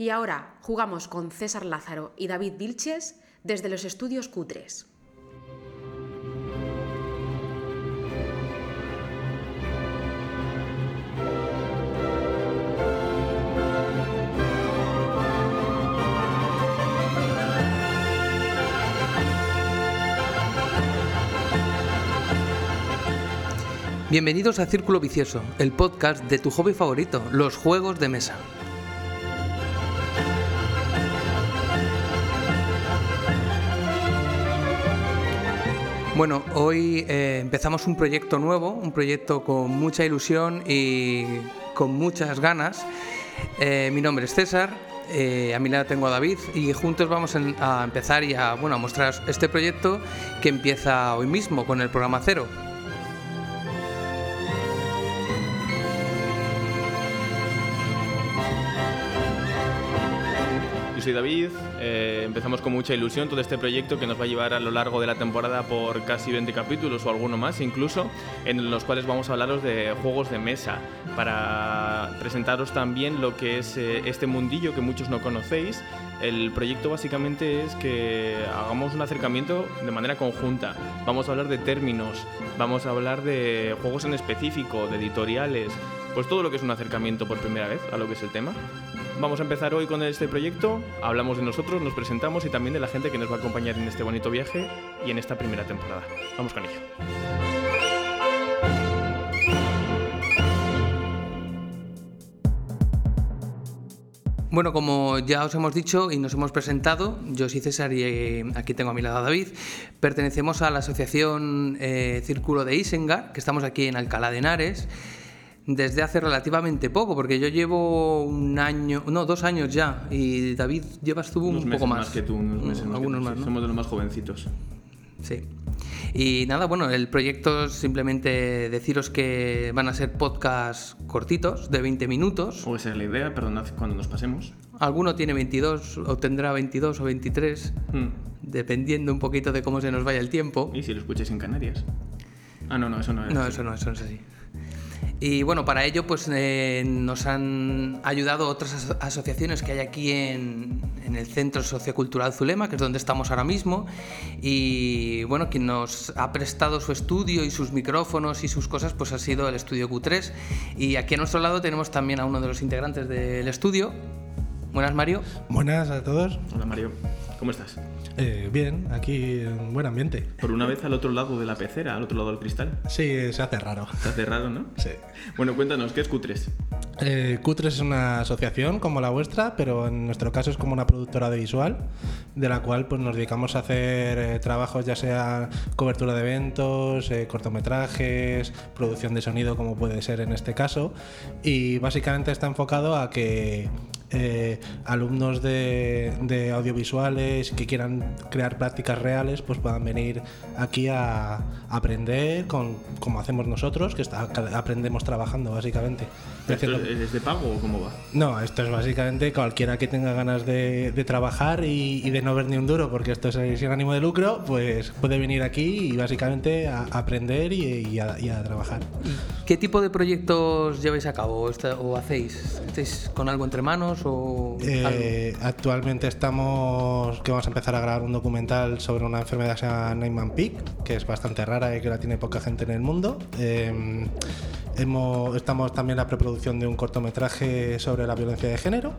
Y ahora jugamos con César Lázaro y David Vilches desde los estudios Q3. Bienvenidos a Círculo Vicioso, el podcast de tu hobby favorito, los juegos de mesa. Bueno, hoy eh, empezamos un proyecto nuevo, un proyecto con mucha ilusión y con muchas ganas. Eh, mi nombre es César, eh, a mi lado tengo a David y juntos vamos a empezar y a, bueno, a mostrar este proyecto que empieza hoy mismo con el programa cero. Soy David. Eh, empezamos con mucha ilusión todo este proyecto que nos va a llevar a lo largo de la temporada por casi 20 capítulos o alguno más incluso, en los cuales vamos a hablaros de juegos de mesa, para presentaros también lo que es eh, este mundillo que muchos no conocéis. El proyecto básicamente es que hagamos un acercamiento de manera conjunta. Vamos a hablar de términos, vamos a hablar de juegos en específico, de editoriales, pues todo lo que es un acercamiento por primera vez a lo que es el tema. Vamos a empezar hoy con este proyecto, hablamos de nosotros, nos presentamos y también de la gente que nos va a acompañar en este bonito viaje y en esta primera temporada. Vamos con ello. Bueno, como ya os hemos dicho y nos hemos presentado, yo soy César y eh, aquí tengo a mi lado a David. Pertenecemos a la asociación eh, Círculo de Isengar, que estamos aquí en Alcalá de Henares desde hace relativamente poco, porque yo llevo un año, no, dos años ya, y David llevas tú un poco más. más que tú, unos meses más algunos más, Somos de los más jovencitos. Sí. Y nada, bueno, el proyecto es simplemente deciros que van a ser podcasts cortitos, de 20 minutos. O esa es la idea, perdonad cuando nos pasemos. Alguno tiene 22, o tendrá 22 o 23, hmm. dependiendo un poquito de cómo se nos vaya el tiempo. ¿Y si lo escucháis en Canarias? Ah, no, no, eso no es. No, eso no, eso no es así. Y bueno, para ello pues eh, nos han ayudado otras asociaciones que hay aquí en, el Centro Sociocultural Zulema, que es donde estamos ahora mismo. Y bueno, quien nos ha prestado su estudio y sus micrófonos y sus cosas, pues ha sido el estudio Q3. Y aquí a nuestro lado tenemos también a uno de los integrantes del estudio. Buenas, Mario. Buenas a todos. Hola, Mario. ¿Cómo estás? Eh, bien, aquí en buen ambiente. Por una vez al otro lado de la pecera, al otro lado del cristal. Sí, se hace raro. Se hace raro, ¿no? Sí. Bueno, cuéntanos, ¿qué es Q3? Eh, Q3 es una asociación como la vuestra, pero en nuestro caso es como una productora de visual, de la cual pues, nos dedicamos a hacer eh, trabajos, ya sea cobertura de eventos, eh, cortometrajes, producción de sonido, como puede ser en este caso. Y básicamente está enfocado a que eh, alumnos de, audiovisuales que quieran crear prácticas reales, pues puedan venir aquí a, aprender con, como hacemos nosotros, que está, aprendemos trabajando básicamente. ¿Esto es de pago o cómo va? No, esto es básicamente cualquiera que tenga ganas de, trabajar y, de no ver ni un duro, porque esto es sin ánimo de lucro, pues puede venir aquí y básicamente a, aprender y, a, trabajar. ¿Qué tipo de proyectos lleváis a cabo o hacéis? ¿Estáis con algo entre manos? Eh, actualmente estamos que vamos a empezar a grabar un documental sobre una enfermedad que se llama Neyman Peak, que es bastante rara y que la tiene poca gente en el mundo. Eh, estamos también en la preproducción de un cortometraje sobre la violencia de género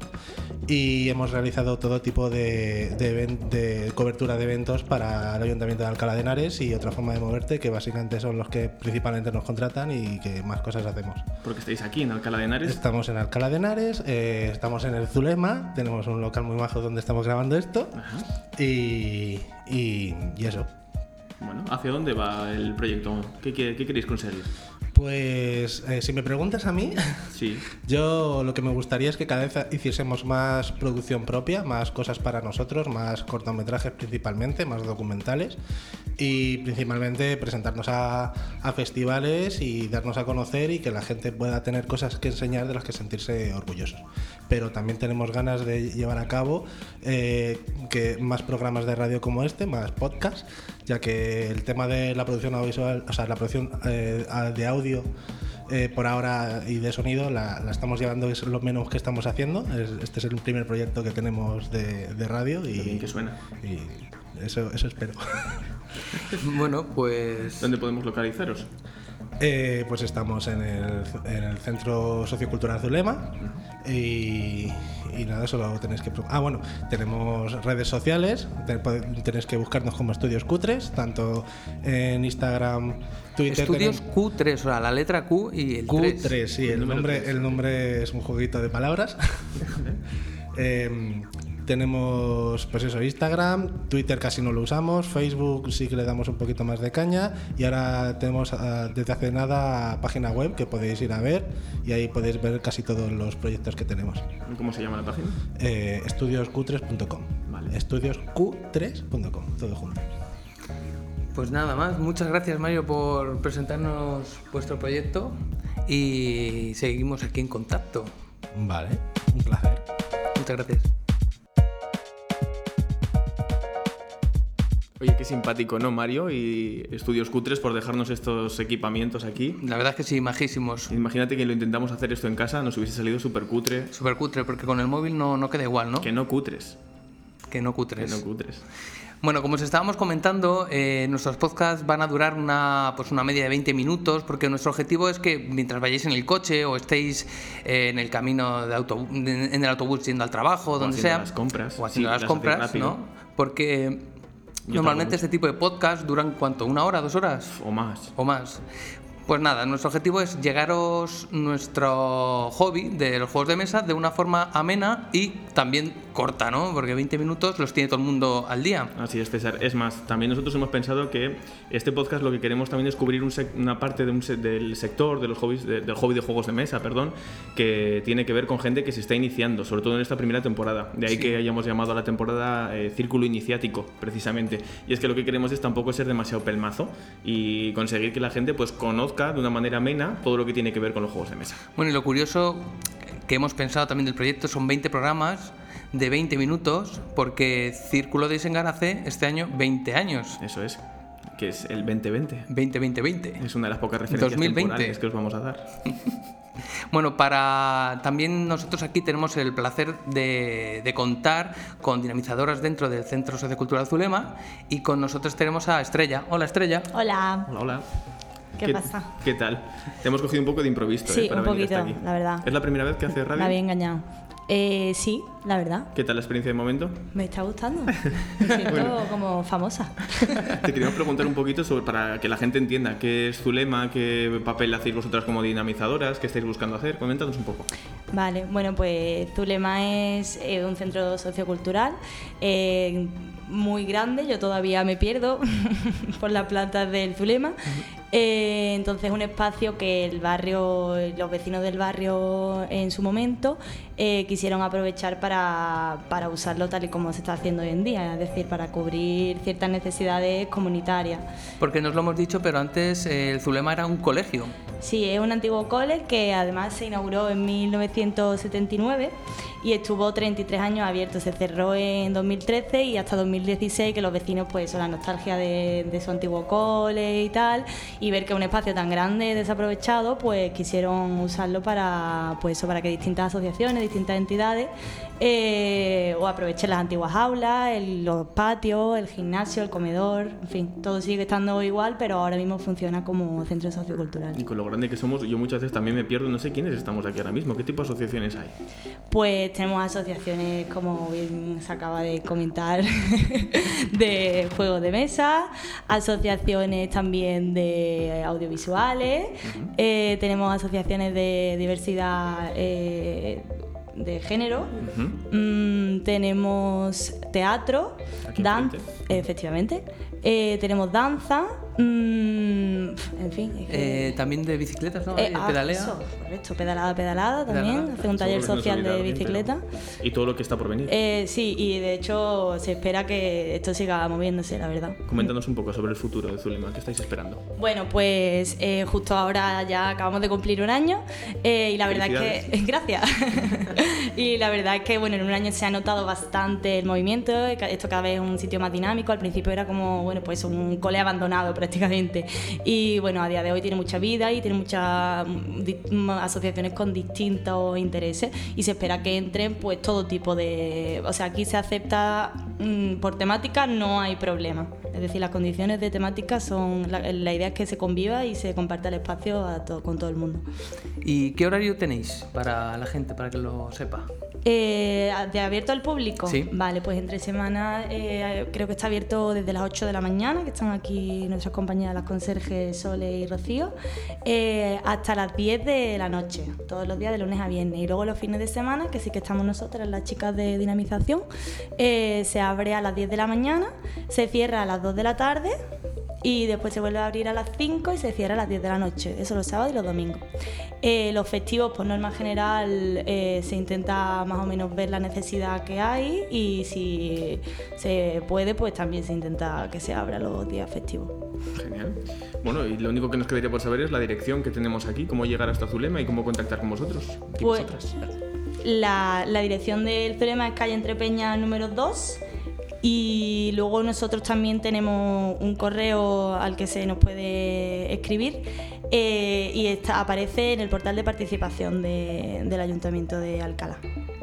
y hemos realizado todo tipo de, de, cobertura de eventos para el Ayuntamiento de Alcalá de Henares y otra forma de moverte que básicamente son los que principalmente nos contratan y que más cosas hacemos. Porque estáis aquí en Alcalá de Henares. Estamos en Alcalá de Henares, eh, estamos en el Zulema, tenemos un local muy bajo donde estamos grabando esto y, y, eso. Bueno, ¿hacia dónde va el proyecto? ¿Qué, qué queréis conseguir? Pues eh, si me preguntas a mí, sí. yo lo que me gustaría es que cada vez hiciésemos más producción propia, más cosas para nosotros, más cortometrajes principalmente, más documentales y principalmente presentarnos a, festivales y darnos a conocer y que la gente pueda tener cosas que enseñar de las que sentirse orgullosos. Pero también tenemos ganas de llevar a cabo eh, que más programas de radio como este, más podcasts, ya que el tema de la producción audiovisual, o sea, la producción eh, de audio eh, por ahora y de sonido la, la estamos llevando, es lo menos que estamos haciendo. Es- este es el primer proyecto que tenemos de, de radio y, bien que suena. y eso, eso espero. Bueno, pues ¿Dónde podemos localizaros? Eh, pues estamos en el, en el Centro Sociocultural Zulema y, y nada, solo tenéis que... Ah, bueno, tenemos redes sociales, tenéis que buscarnos como Estudios Cutres, tanto en Instagram, Twitter... estudios tenemos- Q3, o sea, la letra Q y el 3. Q3, sí, el número nombre, tres. el nombre es un jueguito de palabras. Em, tenemos, pues eso, Instagram, Twitter casi no lo usamos, Facebook sí que le damos un poquito más de caña y ahora tenemos ah, desde hace nada página web que podéis ir a ver y ahí podéis ver casi todos los proyectos que tenemos. ¿Cómo se llama la página? Eh, estudiosq3.com. Vale. Estudiosq3.com, todo junto. Pues nada más, muchas gracias Mario por presentarnos vuestro proyecto y seguimos aquí en contacto. Vale, un placer. Muchas gracias. Oye, qué simpático, ¿no, Mario? Y Estudios Cutres por dejarnos estos equipamientos aquí. La verdad es que sí, majísimos. Imagínate que lo intentamos hacer esto en casa, nos hubiese salido súper cutre. Súper cutre, porque con el móvil no, no queda igual, ¿no? Que no cutres. Que no Que cutres. no cutres. Bueno, como os estábamos comentando, eh, nuestros podcasts van a durar una, pues una media de 20 minutos porque nuestro objetivo es que mientras vayáis en el coche o estéis eh, en el camino de autobús, en el autobús yendo al trabajo, donde haciendo sea, las compras. o haciendo Sí, las las compras. ¿no? Porque normalmente este tipo de podcasts duran cuánto, una hora, dos horas O más. o más. Pues nada, nuestro objetivo es llegaros nuestro hobby de los juegos de mesa de una forma amena y también corta, ¿no? Porque 20 minutos los tiene todo el mundo al día. Así es, César. Es más, también nosotros hemos pensado que este podcast lo que queremos también es cubrir un una parte de un se- del sector de los hobbies, de- del hobby de juegos de mesa, perdón, que tiene que ver con gente que se está iniciando, sobre todo en esta primera temporada. De ahí Sí. que hayamos llamado a la temporada eh, Círculo Iniciático, precisamente. Y es que lo que queremos es tampoco ser demasiado pelmazo y conseguir que la gente pues conozca de una manera amena todo lo que tiene que ver con los juegos de mesa. Bueno, y lo curioso que hemos pensado también del proyecto son 20 programas de 20 minutos, porque Círculo de Isengar hace este año 20 años. Eso es, que es el 2020. 20-20-20. Es una de las pocas referencias 2020. temporales que os vamos a dar. Bueno, para también nosotros aquí tenemos el placer de, de contar con dinamizadoras dentro del Centro Sociocultural Zulema y con nosotros tenemos a Estrella. Hola Estrella. Hola. Hola, hola. ¿Qué pasa? ¿Qué tal? Te hemos cogido un poco de improviso Sí, eh, para un venir hasta aquí. la verdad. ¿Es la primera vez que haces radio? Me había engañado. Eh, sí, la verdad. ¿Qué tal la experiencia de momento? Me está gustando. Me siento como famosa. Te queríamos preguntar un poquito sobre, para que la gente entienda qué es Zulema, qué papel hacéis vosotras como dinamizadoras, qué estáis buscando hacer. Coméntanos un poco. Vale, bueno, pues Zulema es eh, un centro sociocultural eh, muy grande, yo todavía me pierdo por las plantas del Zulema. Eh, entonces, un espacio que el barrio, los vecinos del barrio en su momento eh, quisieron aprovechar para, para usarlo tal y como se está haciendo hoy en día, es decir, para cubrir ciertas necesidades comunitarias. Porque nos lo hemos dicho, pero antes eh, el Zulema era un colegio. Sí, es un antiguo cole que además se inauguró en 1979 y estuvo 33 años abierto. Se cerró en 2013 y hasta 2016 que los vecinos, pues, son la nostalgia de, su antiguo cole y tal, y ver que un espacio tan grande desaprovechado, pues quisieron usarlo para, pues, para que distintas asociaciones, distintas entidades eh, o aprovechen las antiguas aulas, el- los patios, el gimnasio, el comedor, en fin, todo sigue estando igual, pero ahora mismo funciona como centro sociocultural. Grande que somos, yo muchas veces también me pierdo, no sé quiénes estamos aquí ahora mismo, qué tipo de asociaciones hay. Pues tenemos asociaciones, como bien se acaba de comentar, de juegos de mesa, asociaciones también de audiovisuales, eh, tenemos asociaciones de diversidad eh, de género. Mm, tenemos teatro, enfrente. efectivamente, eh, tenemos danza, mm, en fin. es que- Eh, también de bicicletas, ¿no? eh, ah, pedalea. eso, correcto, pedalada, pedalada también, Pedalada. hace un taller social de bicicleta. pero- Y todo lo que está por venir. Eh, sí, y de hecho se espera que esto siga moviéndose, la verdad. Coméntanos un poco sobre el futuro de Zulema, ¿qué estáis esperando? Bueno, pues eh, justo ahora ya acabamos de cumplir un año eh, y la verdad es que... Gracias. y la verdad es que bueno, en un año se ha notado bastante el movimiento, eh, esto cada vez es un sitio más dinámico, al principio era como, bueno, pues un cole abandonado prácticamente prácticamente. Y bueno, a día de hoy tiene mucha vida y tiene muchas mm, asociaciones con distintos intereses y se espera que entren pues todo tipo de... O sea, aquí se acepta mm, por temática, no hay problema. Es decir, las condiciones de temática son... La, idea es que se conviva y se comparta el espacio con todo el mundo. ¿Y qué horario tenéis para la gente, para que lo sepa? Eh, ¿De abierto al público? Sí. Vale, pues entre semana eh, creo que está abierto desde las 8 de la mañana, que están aquí nuestras compañeras, las conserjes Sole y Rocío, eh, hasta las 10 de la noche, todos los días de lunes a viernes. Y luego los fines de semana, que sí que estamos nosotras, las chicas de dinamización, se abre a las 10 de la mañana, se cierra a las 2 de la tarde y después se vuelve a abrir a las 5 y se cierra a las 10 de la noche, eso los sábados y los domingos. Eh, los festivos, por norma general, eh, se intenta más o menos ver la necesidad que hay y si se puede, pues también se intenta que se abra los días festivos. Genial. Bueno, y lo único que nos quedaría por saber es la dirección que tenemos aquí, cómo llegar hasta Zulema y cómo contactar con vosotros. Pues, la, la, dirección del Zulema es calle Entre Peña número 2 y luego nosotros también tenemos un correo al que se nos puede escribir eh, y está, aparece en el portal de participación del Ayuntamiento de Alcalá.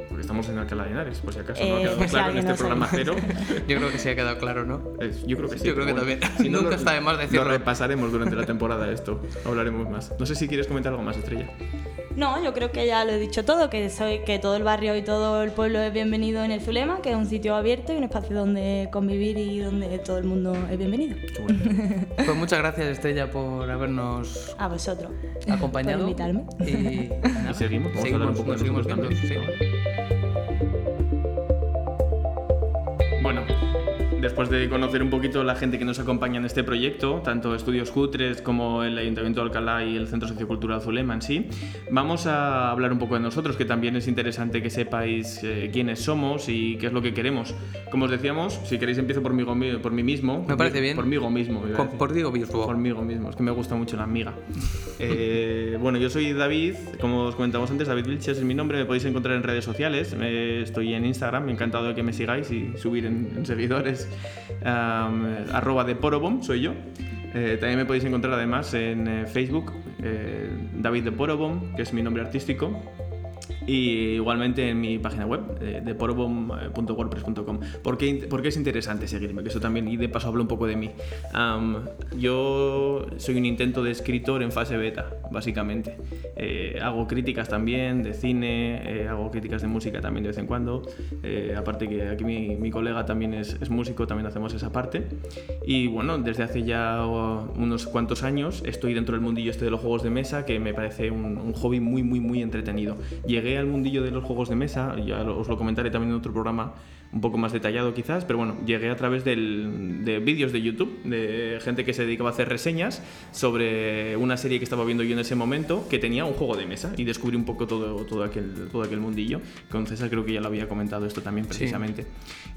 Porque estamos en Alcalá de Henares, por si acaso no ha quedado eh, claro en este programa cero. Yo creo que sí ha quedado claro, ¿no? yo creo que sí. Yo creo que también. Si Nunca está de más decirlo. Lo repasaremos durante la temporada esto, hablaremos más. No sé si quieres comentar algo más, Estrella. No, yo creo que ya lo he dicho todo, que soy que todo el barrio y todo el pueblo es bienvenido en el Zulema, que es un sitio abierto y un espacio donde convivir y donde todo el mundo es bienvenido. pues muchas gracias Estrella por habernos a vosotros acompañado por invitarme. Y, seguimos, vamos a hablar un poco de seguimos sí. Bueno, después de conocer un poquito la gente que nos acompaña en este proyecto, tanto Estudios Cutres como el Ayuntamiento de Alcalá y el Centro Sociocultural Zulema en sí, vamos a hablar un poco de nosotros, que también es interesante que sepáis eh, quiénes somos y qué es lo que queremos. Como os decíamos, si queréis empiezo por mí, por mí mismo. Me parece bien. Por mí mismo. Por, por digo mismo. Por mí mismo, es que me gusta mucho la amiga. eh, bueno, yo soy David, como os comentamos antes, David Vilches es mi nombre, me podéis encontrar en redes sociales, estoy en Instagram, encantado de que me sigáis y subir en seguidores arroba de Porobom, soy yo. Eh, también me podéis encontrar además en eh, Facebook, eh, David de Porobom, que es mi nombre artístico. Y igualmente en mi página web, eh, de porobom.wordpress.com. ¿Por qué, ¿Por qué es interesante seguirme? Que eso también, y de paso hablo un poco de mí. yo soy un intento de escritor en fase beta, básicamente. Eh, hago críticas también de cine, eh, hago críticas de música también de vez en cuando. aparte que aquí mi, mi colega también es, es, músico, también hacemos esa parte. Y bueno, desde hace ya unos cuantos años estoy dentro del mundillo este de los juegos de mesa, que me parece un, un hobby muy, muy, muy entretenido. Llegué al mundillo de los juegos de mesa, ya os lo comentaré también en otro programa, un poco más detallado quizás, pero bueno, llegué a través del, de vídeos de YouTube, de gente que se dedicaba a hacer reseñas sobre una serie que estaba viendo yo en ese momento, que tenía un juego de mesa, y descubrí un poco todo, todo, aquel, todo aquel mundillo. Con César creo que ya lo había comentado esto también precisamente.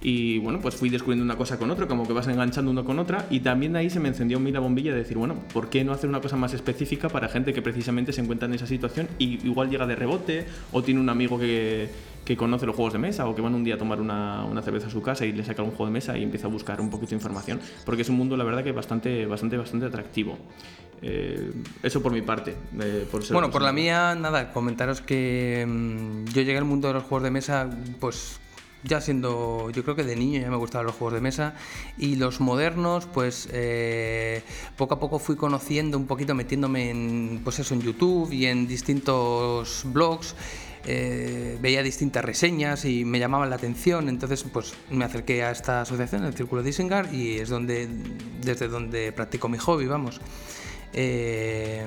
Y bueno, pues fui descubriendo una cosa con otra, como que vas enganchando uno con otra, y también ahí se me encendió a mí la bombilla de decir, bueno, ¿por qué no hacer una cosa más específica para gente que precisamente se encuentra en esa situación y igual llega de rebote o tiene un amigo que que conoce los juegos de mesa o que van un día a tomar una, una, cerveza a su casa y le saca un juego de mesa y empieza a buscar un poquito de información, porque es un mundo, la verdad, que bastante, bastante, bastante atractivo. Eh, eso por mi parte. Eh, por bueno, por la mía, nada, comentaros que mm, yo llegué al mundo de los juegos de mesa, pues ya siendo, yo creo que de niño ya me gustaban los juegos de mesa y los modernos, pues eh, poco a poco fui conociendo un poquito, metiéndome en, pues eso, en YouTube y en distintos blogs eh, veía distintas reseñas y me llamaban la atención, entonces pues me acerqué a esta asociación, el Círculo de Isengar, y es donde, desde donde practico mi hobby, vamos. Eh,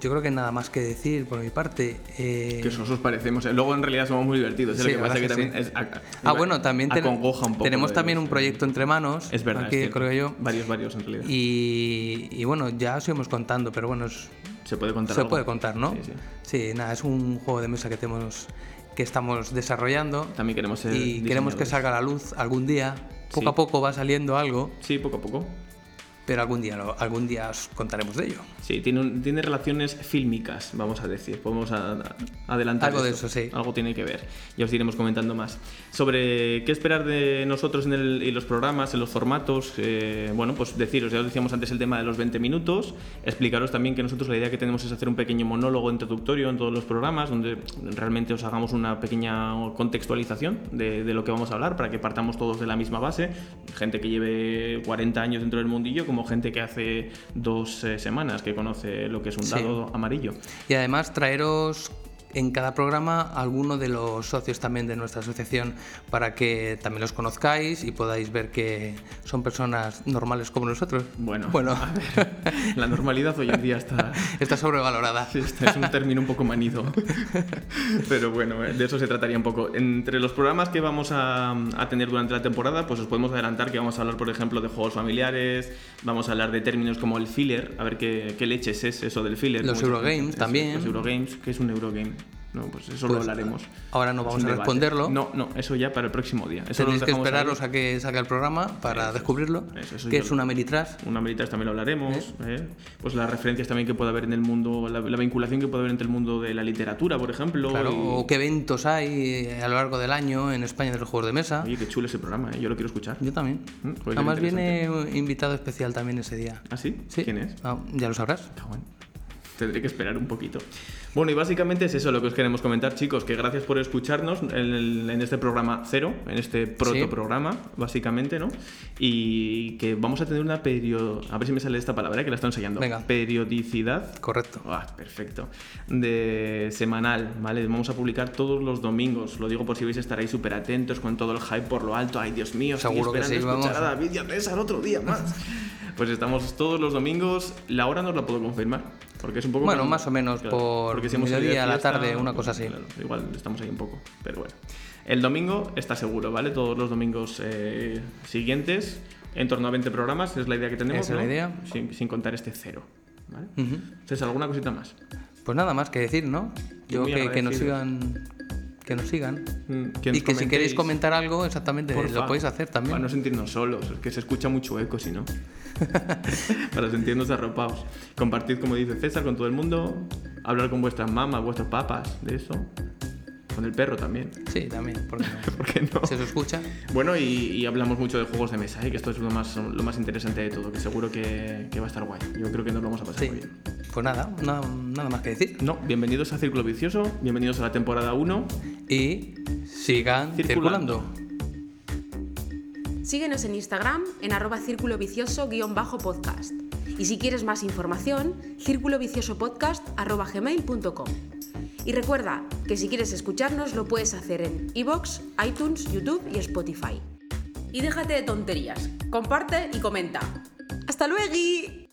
yo creo que nada más que decir por mi parte. Eh, que nosotros parecemos. Luego en realidad somos muy divertidos. lo que pasa que también es, ah, bueno, también tenemos también un este proyecto entre manos. Es verdad. Aquí, creo yo. Varios, varios en realidad. Y, y bueno, ya os íbamos contando, pero bueno, es, se puede contar. Se puede contar, ¿no? Sí, nada, es un juego de mesa que tenemos que estamos desarrollando. También queremos Y queremos que salga a la luz algún día. Poco a poco va saliendo algo. Sí, poco a poco. Pero algún día, lo- algún día os contaremos de ello. Sí, tiene, un- tiene relaciones fílmicas, vamos a decir. Podemos a- a- adelantar. Algo de esto. eso, sí. Algo tiene que ver. Ya os iremos comentando más. Sobre qué esperar de nosotros en, el- en los programas, en los formatos. eh, bueno, pues deciros, ya os decíamos antes el tema de los 20 minutos. Explicaros también que nosotros la idea que tenemos es hacer un pequeño monólogo introductorio en todos los programas, donde realmente os hagamos una pequeña contextualización de, de lo que vamos a hablar, para que partamos todos de la misma base. Gente que lleve 40 años dentro del mundillo, como gente que hace dos eh, semanas que conoce lo que es un Sí. dado amarillo. Y además traeros en cada programa alguno de los socios también de nuestra asociación para que también los conozcáis y podáis ver que son personas normales como nosotros. Bueno, bueno a ver, la normalidad hoy en día está, está sobrevalorada. Sí, este es un término un poco manido. Pero bueno, eh, de eso se trataría un poco. Entre los programas que vamos a, a tener durante la temporada, pues os podemos adelantar que vamos a hablar, por ejemplo, de juegos familiares, vamos a hablar de términos como el filler, a ver qué, qué leches es eso del filler. Los Eurogames también. Los Eurogames, ¿qué es un Eurogame? No, pues eso lo Pues, hablaremos. ahora no vamos a debate. responderlo. No, no, eso ya para el próximo día. Eso Tenéis lo que dejamos ahí. esperaros a que salga el programa para Eso descubrirlo. Eso, eso que es lo- una Meritrash. Una militar también lo hablaremos. ¿eh? Pues las referencias también que puede haber en el mundo, la, la vinculación que puede haber entre el mundo de la literatura, por ejemplo. Claro, y- o qué eventos hay a lo largo del año en España de los juegos de mesa. Oye, qué chulo ese programa, ¿eh? yo lo quiero escuchar. Yo también. Mm, pues Además viene un invitado especial también ese día. ¿Ah, sí? Sí. ¿Quién es? Ah, ya lo sabrás. Tendré que esperar un poquito. Bueno, y básicamente es eso lo que os queremos comentar, chicos, que gracias por escucharnos en, el- en este programa cero, en este protoprograma, básicamente, ¿no? Y que vamos a tener una periodo... A ver si me sale esta palabra, ¿eh? que la estoy ensayando. Venga. Periodicidad Correcto. Ah, perfecto. De semanal, ¿vale? Vamos a publicar todos los domingos. Lo digo por si vais a estar ahí súper atentos con todo el hype por lo alto. Ay, Dios mío, estoy Seguro que esperando sí, escuchar vamos. a David y a César otro día más. Pues estamos todos los domingos. La hora no os la puedo confirmar. Porque es un poco. Bueno, más o menos por porque si hemos salido de mediodía a la fiesta, tarde, una cosa así. claro, igual estamos ahí un poco. Pero bueno. El domingo está seguro, ¿vale? Todos los domingos eh, siguientes. En torno a 20 programas, es la idea que tenemos. Esa es la idea. Sin, sin contar este cero. ¿Vale? Ujú. César, ¿alguna cosita más? Pues nada más que decir, ¿no? Yo que, que nos sigan. Que nos sigan. Mm, que y nos que si queréis comentéis. comentar algo, exactamente, Porfa. lo podéis hacer también. Para no sentirnos solos, es que se escucha mucho eco si no. Para sentirnos arropados. Compartid, como dice César, con todo el mundo. Hablar con vuestras mamás, vuestros papas, de eso. Con el perro también. Sí, también, porque no. ¿Por qué no? se os escucha. Bueno, y, y hablamos mucho de juegos de mesa, ¿eh? que esto es lo más, lo más interesante de todo, que seguro que, que va a estar guay. Yo creo que nos lo vamos a pasar Sí. muy bien. Pues nada, na- nada más que decir. No, bienvenidos a Círculo Vicioso, bienvenidos a la temporada 1. Y sigan Circulando. circulando. Síguenos en Instagram en arroba círculo vicioso-podcast. Y si quieres más información, círculoviciosopodcast arroba gmail.com. Y recuerda que si quieres escucharnos lo puedes hacer en iVoox, iTunes, YouTube y Spotify. Y déjate de tonterías, comparte y comenta. ¡Hasta luego!